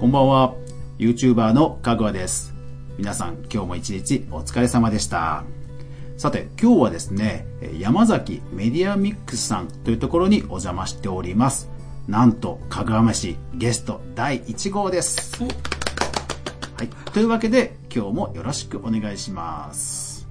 こんばんは。YouTuber のかぐわです。皆さん、今日も一日お疲れ様でした。さて、今日はですね、えー山崎メディアミックスさんというところにお邪魔しております。なんと、かぐわ飯ゲスト第1号です。はい。というわけで、今日もよろしくお願いします。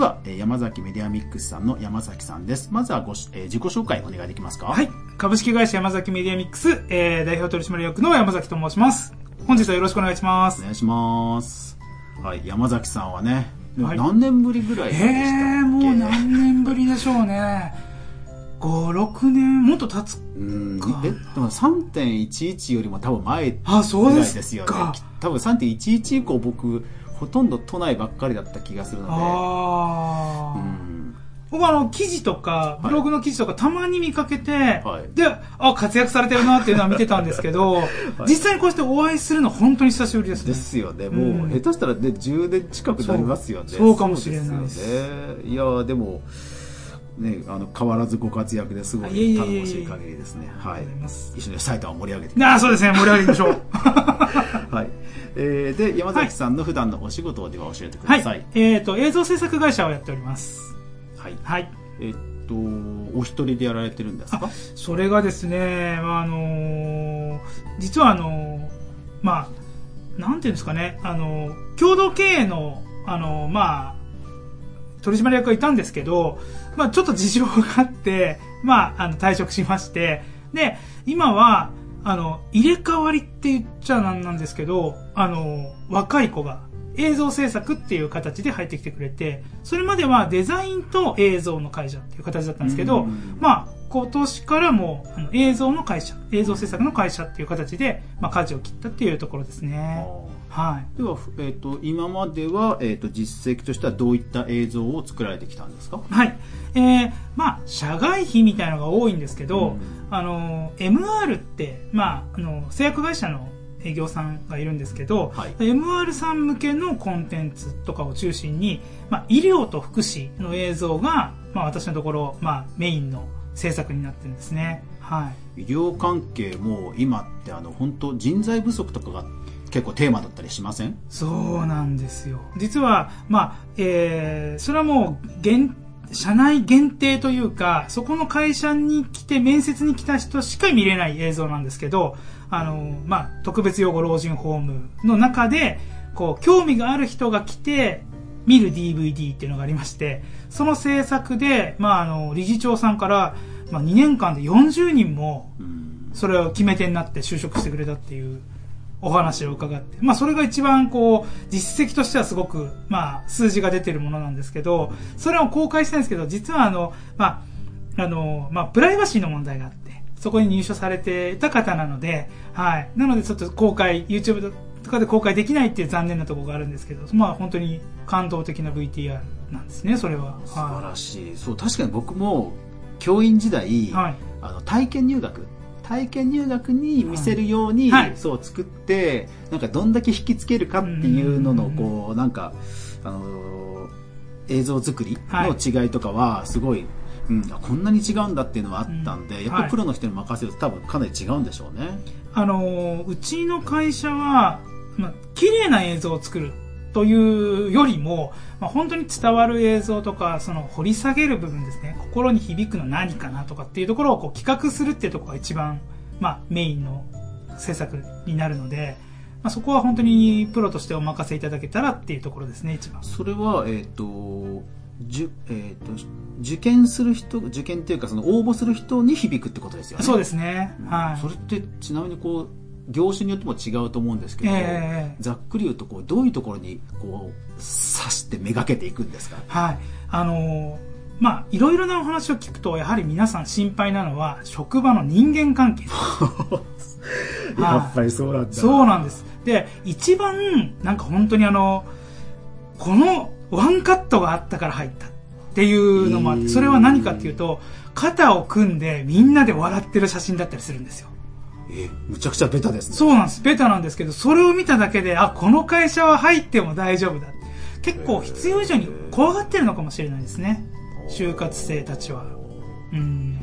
は、えー山崎メディアミックスさんの山崎さんです。まずはごし、えー自己紹介お願いできますか？はい。株式会社山崎メディアミックス、えー、代表取締役の山崎と申します。本日はよろしくお願いします。お願いします。はい、山崎さんはね、はい何年ぶりぐらいでしたっけ？えー、もう何年ぶりでしょうね。5、6年、もっと経つ。うんかえ、でも3.11よりも多分前ぐあ、そうらいですですよねか。。多分3.11以降僕、ほとんど都内ばっかりだった気がするので。あー。うん僕はあの、記事とか、ブログの記事とかたまに見かけて、はいで、あ、活躍されてるなっていうのは見てたんですけど、実際にこうしてお会いするの本当に久しぶりですね。ですよね。うんもう、下手したらね、10年近くなりますよね。そうかもしれないですですよね。いやーでも、ね、あの、変わらずご活躍ですごあい頼もしい限りですね。はい。一緒に埼玉を盛り上げてあーそうですね、盛り上げていきましょう。はい。えー、で、山崎さんの普段のお仕事をでは教えてくはいださい。。えっ、と、映像制作会社をやっております。はい。はい。えっと、お一人でやられてるんですか？それがですね、まあ、あのー実はあのーまあ、なんていうんですかね、あのー共同経営の、あのーまあ、取締役がいたんですけど、まあ、ちょっと事情があって、まあ、あの、退職しまして、で、今は、あの、入れ替わりって言っちゃなんなんですけど、あの、若い子が映像制作っていう形で入ってきてくれて、それまではデザインと映像の会社っていう形だったんですけどうん、まあ、今年からもあの映像の会社、映像制作の会社っていう形で、まあ、舵を切ったっていうところですね。はい。では、えっと、今までは、えっと、実績としてはどういった映像を作られてきたんですか？はい。えー、まあ、社外費みたいなのが多いんですけど、うんあの、MR って、まあ、あの、製薬会社の営業さんがいるんですけど、はい MR さん向けのコンテンツとかを中心に、まあ、医療と福祉の映像が、まあ、私のところ、まあ、メインの制作になってるんですね。はい。医療関係も今ってあの本当人材不足とかが結構テーマだったりしません？そうなんですよ。実は、まあ、えー、それはもう、限、社内限定というか、そこの会社に来て面接に来た人しか見れない映像なんですけど、あの、まあ、特別養護老人ホームの中で、こう、興味がある人が来て、見る DVD っていうのがありまして、その制作で、まあ、あの、理事長さんから、まあ、2年間で40人も、うんそれを決め手になって就職してくれたっていうお話を伺って、まあそれが一番こう、実績としてはすごく、まあ数字が出てるものなんですけど、それを公開したいんですけど、実はあの、まあ、あの、まあプライバシーの問題があって、そこに入所されていた方なので、はい。なのでちょっと公開、YouTube とかで公開できないっていう残念なところがあるんですけど、まあ本当に感動的な VTR なんですね、それは。素晴はらしいそう確かに僕も教員時代、い。はい。あの体験入学体験入学に見せるように、はい。そう作ってなんかどんだけ引きつけるかっていうののうん。こうなんかあのー映像作りの違いとかはすごい、うん、あこんなに違うんだっていうのはあったんで、うん。やっぱりプロの人に任せると多分かなり違うんでしょうね。あのーうちの会社は、まあ、綺麗な映像を作るというよりも、まあ、本当に伝わる映像とか、その掘り下げる部分ですね、心に響くの何かなとかっていうところをこう企画するっていうところが一番、まあ、メインの制作になるので、まあ、そこは本当にプロとしてお任せいただけたらっていうところですね、一番。それは、えっ、と、じゅ、えっ、と、受験する人、受験っていうか、その応募する人に響くってことですよね。そうですね。はい。それって、ちなみにこう、業種によっても違うと思うんですけど、ええざっくり言うと、こう、どういうところに、こう、刺してめがけていくんですか？はい。あのーまあ、いろいろなお話を聞くと、やはり皆さん心配なのは、職場の人間関係。やっぱりそうなんだ。そうなんです。で、一番、なんか本当にあの、このワンカットがあったから入ったっていうのもあって、それは何かっていうと、肩を組んでみんなで笑ってる写真だったりするんですよ。え、むちゃくちゃベタですね。そうなんです。ベタなんですけど、それを見ただけで、あ、この会社は入っても大丈夫だ。結構必要以上に怖がってるのかもしれないですね。就活生たちは。うん。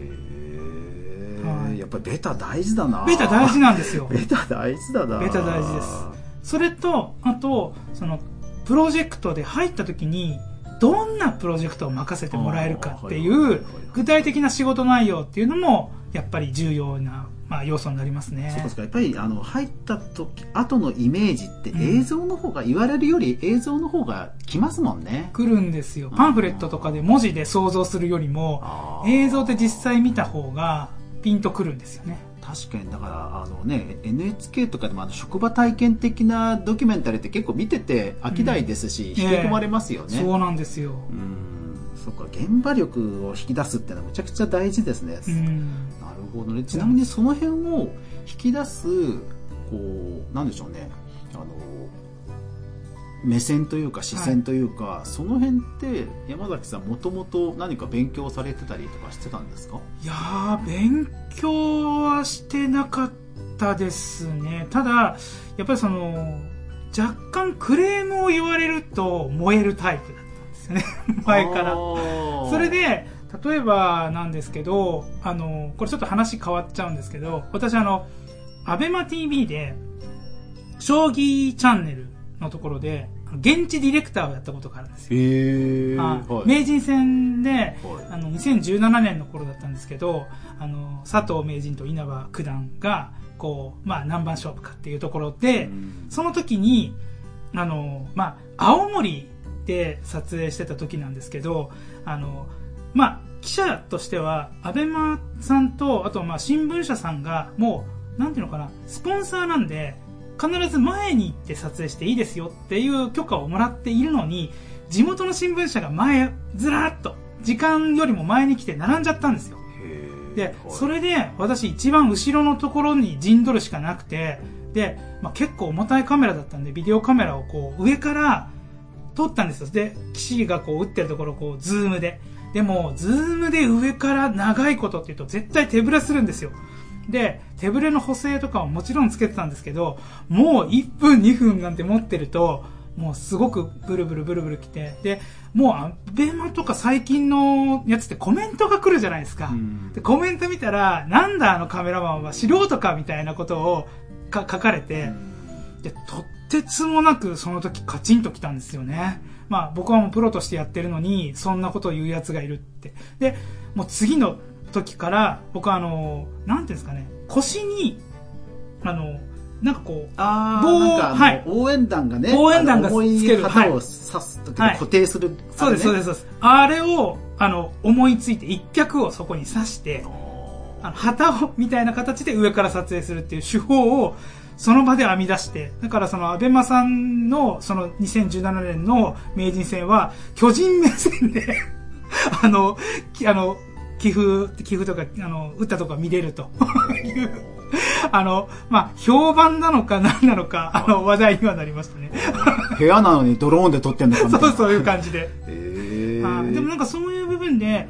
はいやっぱりベタ大事だな。ベタ大事なんですよ。ベタ大事だな。ベタ大事ですそれと、あと、その、プロジェクトで入った時に、どんなプロジェクトを任せてもらえるかっていう具体的な仕事内容っていうのも、やっぱり重要な、まあ、要素になりますね。そうですか。やっぱり、あの、入った時、後のイメージってうん映像の方が、言われるより映像の方が来ますもんね。来るんですよ。パンフレットとかで文字で想像するよりも、映像で実際見た方がピンとくるんですよね。確かにだからあのね NHK とかでもあの職場体験的なドキュメンタリーって結構見てて飽きないですし、うん引き込まれますよね、そうなんですよ。うんそっか現場力を引き出すってのはめちゃくちゃ大事ですね、うん。ほどねちなみにその辺を引き出すこうなんでしょうねあの目線というか視線というか、その辺って山崎さんもともと何か勉強されてたりとかしてたんですか？いやー、勉強はしてなかったですね。ただ、やっぱりその、若干クレームを言われると燃えるタイプだったんですよね。前から。それで、例えばなんですけど、あの、これちょっと話変わっちゃうんですけど、私あの、アベマ TV で、将棋チャンネルのところで、現地ディレクターをやったことがあるんですよ。へはい。名人戦で、はい。あの、2017年の頃だったんですけど、あの、佐藤名人と稲葉九段が、こう、まあ、何番勝負かっていうところで、うん。その時に、あの、まあ、青森で撮影してた時なんですけど、あの、まあ、記者としては、アベマさんと、あと、まあ、新聞社さんが、もう、なんていうのかな、スポンサーなんで、必ず前に行って撮影していいですよっていう許可をもらっているのに、地元の新聞社が前、ずらーっと、時間よりも前に来て並んじゃったんですよ。で、それで私一番後ろのところに陣取るしかなくて、で、まあ、結構重たいカメラだったんで、ビデオカメラをこう上から撮ったんですよ。で、棋士がこう打ってるところをこうズームで。でも、ズームで上から長いことって言うと絶対手ぶれするんですよ。で、手ぶれの補正とかももちろんつけてたんですけど、もう1分2分なんて持ってると、もうすごくブルブルブルブル来て、で、もうアベマとか最近のやつってコメントが来るじゃないですか。うんで、コメント見たら、なんだあのカメラマンは素人かみたいなことをか書かれて、で、とってつもなくその時カチンと来たんですよね。まあ僕はもうプロとしてやってるのに、そんなことを言う奴がいるって。で、もう次の時から、僕はあの、なんていうんですかね、腰に、あの、なんかこう、あ棒あ、なんかあの、はい応援団がね、応援団が重いつける旗を刺すときはいに固定する、そうです、そうです、す。そうです。あれを、あの、思いついて一脚をそこに刺して、あの旗を、みたいな形で上から撮影するっていう手法を、その場で編み出して、だからその、アベマさんの、その2017年の名人戦は、巨人目線で、あの、きあの、寄付、寄付とか、あの、打ったとこが見れるという、あの、まあ、評判なのか何なのか、あの、話題にはなりましたね。部屋なのにドローンで撮ってんのかみたいな。そう、そういう感じで。へーはいでもなんかそういう部分で、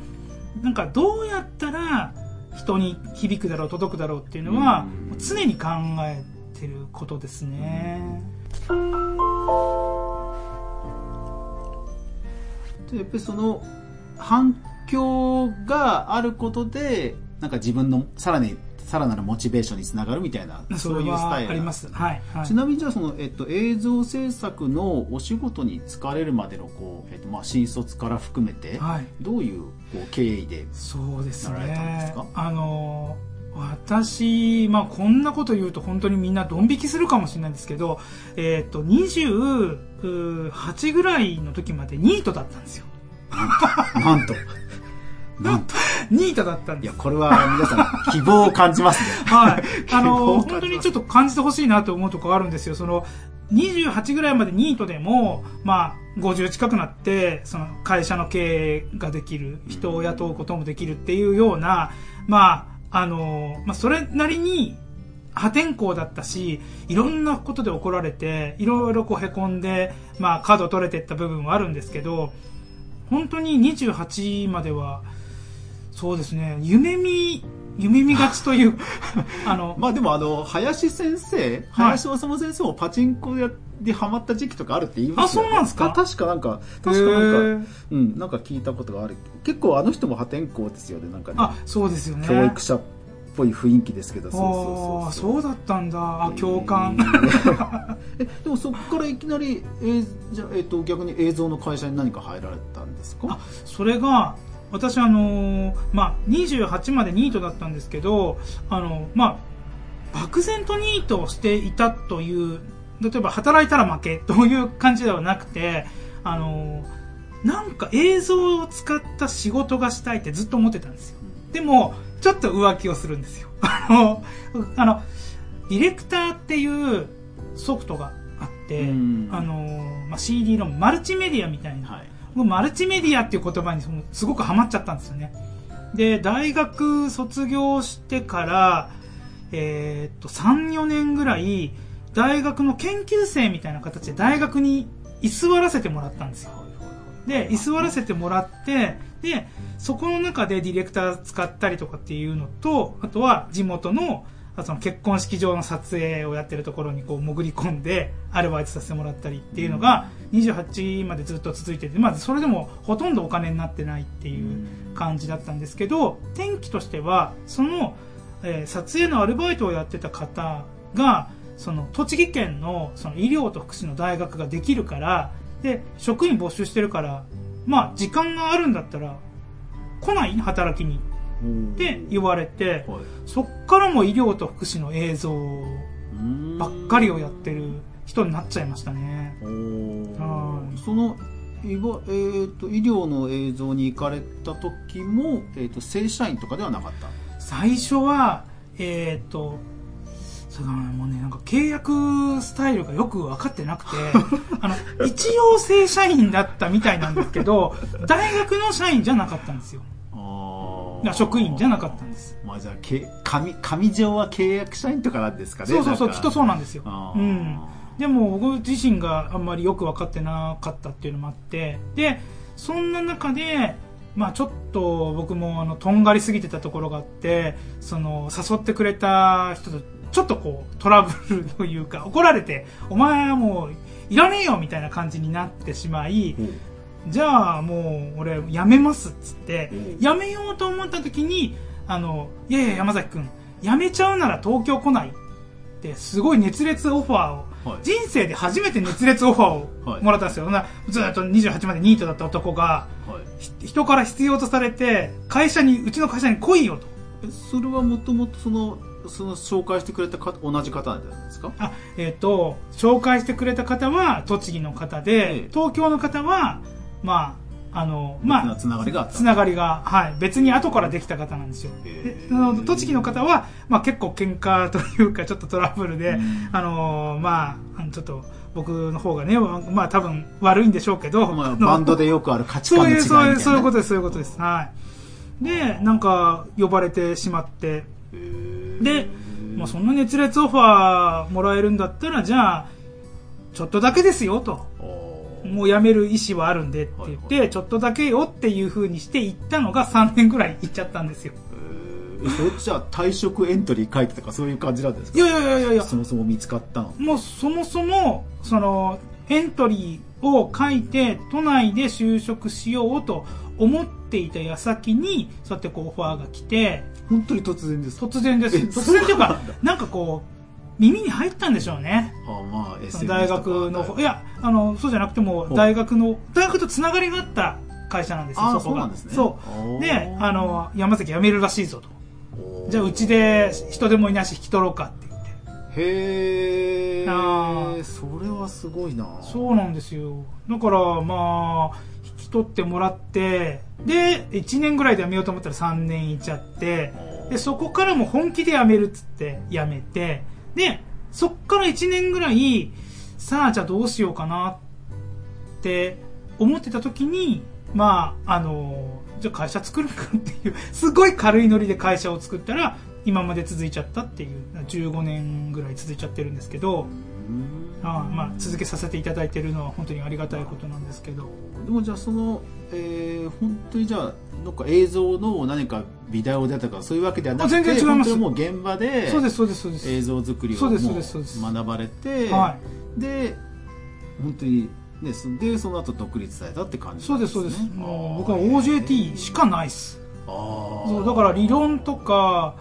なんかどうやったら人に響くだろう、届くだろうっていうのはうん、常に考えてることですね。でやっぱりその反響があることでなんか自分のさらにさらなるモチベーションにつながるみたいなそういうスタイルはあります。はい。はいちなみにじゃあその、えっと、映像制作のお仕事に就かれるまでのこう、えっとまあ、新卒から含めて、はい。どういうこう経緯でそうですなられたんですねか。あの、私、まあこんなこと言うと本当にみんなドン引きするかもしれないんですけど、えっ、と、28ぐらいの時までニートだったんですよ。なんとなんとニートだったんですいやこれは皆さん希望を感じますね はい。あの、本当にちょっと感じてほしいなと思うところあるんですよ。その、28ぐらいまでニートでも、まあ、50近くなって、その会社の経営ができる、人を雇うこともできるっていうような、まあ、あの、まあ、それなりに破天荒だったし、いろんなことで怒られて、いろいろこう凹んで、まあ、カード取れてった部分はあるんですけど、本当に28までは、そうですね、夢見、夢見がちという、あの、まあでもあの林先生林修先生もパチンコでハマった時期とかあるって言いますよ、ね、あそうなんですか？た確かなんか確かなんかうんなんか聞いたことがある。結構あの人も破天荒ですよねなんかね。あ、そうですよね。教育者っぽい雰囲気ですけど。そうそうあそう。あそうだったんだ。あ共感、えでもそこからいきなり、えーじゃあえっと逆に映像の会社に何か入られたんですか？あそれが私あのーまあ28までニートだったんですけどあのまあ漠然とニートをしていたという例えば働いたら負けという感じではなくてあのーなんか映像を使った仕事がしたいってずっと思ってたんですよ。でもちょっと浮気をするんですよ。あのあのディレクターっていうソフトがあって、うん。あのーまあ、CD のマルチメディアみたいなはい僕マルチメディアっていう言葉にそのすごくハマっちゃったんですよね。で、大学卒業してから、えーっと、3、4年ぐらい、大学の研究生みたいな形で大学に居座らせてもらったんですよ。で、居座らせてもらって、で、そこの中でディレクター使ったりとかっていうのと、あとは地元の、その結婚式場の撮影をやってるところにこう潜り込んでアルバイトさせてもらったりっていうのが28までずっと続いてて、まずそれでもほとんどお金になってないっていう感じだったんですけど、転機としては、その、えー撮影のアルバイトをやってた方が、その栃木県のその医療と福祉の大学ができるから、で、職員募集してるから、まあ時間があるんだったら来ない？働きに。って言われて、はい。そっからも医療と福祉の映像ばっかりをやってる人になっちゃいましたね。そのいわ、えー、と医療の映像に行かれた時も、えー、と正社員とかではなかった？最初は、えっ、と、それがもうね、なんか契約スタイルがよく分かってなくて、あの、一応正社員だったみたいなんですけど、大学の社員じゃなかったんですよ。あ職員じゃなかったんです。まあじゃあけ紙紙上は契約社員とかなんですかねそうそうそう、きっとそうなんですよ。うん。でも僕自身があんまりよく分かってなかったっていうのもあって、で、そんな中で、まあちょっと僕もあの、とんがりすぎてたところがあって、その、誘ってくれた人とちょっとこう、トラブルというか、怒られて、お前はもう、いらねえよみたいな感じになってしまい、じゃあもう俺辞めますっつってうん。辞めようと思った時にあのいやいや山崎君辞めちゃうなら東京来ないってすごい熱烈オファーを、はい。人生で初めて熱烈オファーはい。をもらったんですよ、そんなずっと28までニートだった男がはい。ひ人から必要とされて会社にうちの会社に来いよと。えそれはもともとそのその紹介してくれた方同じ方なんですか？あえっ、と紹介してくれた方は栃木の方で、ええ。東京の方はまああのまあつながりがつながりが、はい、別に後からできた方なんですよ。へでーあの栃木の方は、まあ、結構喧嘩というかちょっとトラブルで、うん。あのーまあちょっと僕の方がねまあ多分悪いんでしょうけど、まあ、バンドでよくある価値観の違いみたいな、いうそういうそういうことですそういうことです。はい。でなんか呼ばれてしまって。で、まあ、そんな熱烈オファーもらえるんだったらじゃあちょっとだけですよともう辞める意思はあるんでって言って、はいちょっとだけよっていう風にして行ったのが3年ぐらい行っちゃったんですよ。えーそっちは退職エントリー書いてとかそういう感じなんですか？いやいやいやいやいや、そもそも見つかったの？もうそもそも、その、エントリーを書いて、都内で就職しようと思っていた矢先に、そうやってこうオファーが来て、本当に突然ですか？突然です。え突然っていうかなんかこう、耳に入ったんでしょうね。あまあ大学のい。やあのそうじゃなくても大学の大学とつながりがあった会社なんですよそこが。そうなんですね。そう。であの山崎辞めるらしいぞと。じゃあうちで人でもいないし引き取ろうかって言って。へえそれはすごいな。そうなんですよ。だからまあ引き取ってもらってで1年ぐらいで辞めようと思ったら3年いっちゃってでそこからも本気で辞めるっつって辞めてでそっから1年ぐらいさあじゃあどうしようかなって思ってた時にまああのじゃあ会社作るかっていうすごい軽いノリで会社を作ったら今まで続いちゃったっていう15年ぐらい続いちゃってるんですけどうん。あまあ続けさせていただいてるのは本当にありがたいことなんですけどでもじゃあその、えー、本当にじゃあなんか映像の何かビデオでとかそういうわけではなくてあ全然違います。もう現場でそうですそうですそうです。映像作りをそうですもそうですそうです。学ばれて、はで本当にねそでその後独立されたって感じそうですそうです。もう僕は OJT しかないっす。そうだから理論とか、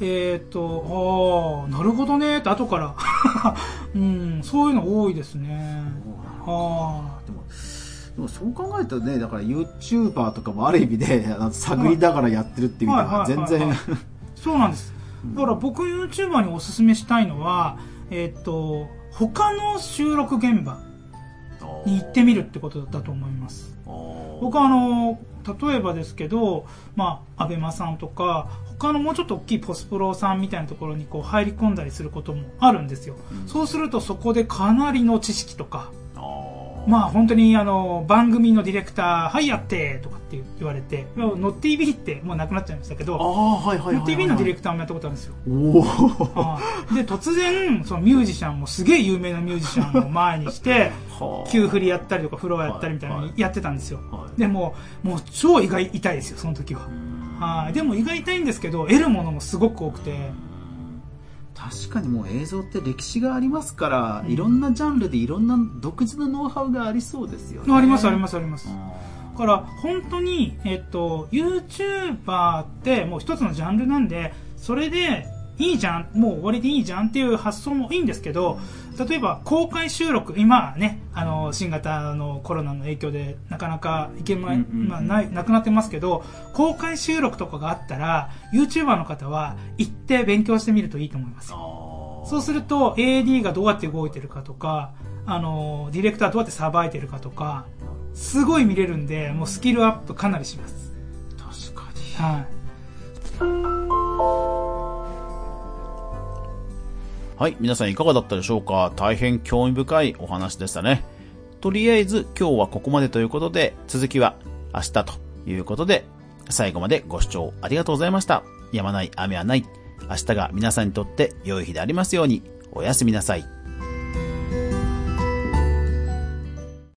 えっ、と、ああ、なるほどねって後から、うん、そういうの多いですね。あでもでもそう考えるとねだから YouTuber とかもある意味で探りながらやってるっていう意味では全然あ、そうなんです。だから僕 YouTuber におすすめしたいのは、えっ、と、他の収録現場に行ってみるってことだと思います。僕はあの例えばですけど、まあ、アベマさんとか他のもうちょっと大きいポスプロさんみたいなところにこう入り込んだりすることもあるんですよ、そうするとそこでかなりの知識とかまあ本当にあの番組のディレクター「はいやって」とかって言われて「ノッ TV」ってもうなくなっちゃいましたけあどノッ TV のディレククターもやったことあるんですよ。で突然そのミュージシャンもすげえ有名なミュージシャンを前にして はあ。急振りやったりとかフロアやったりみたいなのはいやってたんですよ、はい。でももう超胃が痛いですよその時は。はい。でも胃が痛いんですけど得るものもすごく多くて確かにもう映像って歴史がありますから、いろんなジャンルでいろんな独自のノウハウがありそうですよね。ありますありますすあります。あだから本当に、えっと、YouTuber ってもう一つのジャンルなんでそれでいいじゃんもう終わりでいいじゃんっていう発想もいいんですけど例えば公開収録今はねあの新型のコロナの影響でなかなか行けままあ、ないなくなってますけど公開収録とかがあったら YouTuber の方は行って勉強してみるといいと思いますそうすると AD がどうやって動いてるかとか、あの、ディレクターどうやってさばいてるかとか、すごい見れるんで、もうスキルアップかなりします。確かにはい。はい、皆さんいかがだったでしょうか？大変興味深いお話でしたね。とりあえず今日はここまでということで、続きは明日ということで、最後までご視聴ありがとうございました。やまない雨はない。明日が皆さんにとって良い日でありますように。おやすみなさい。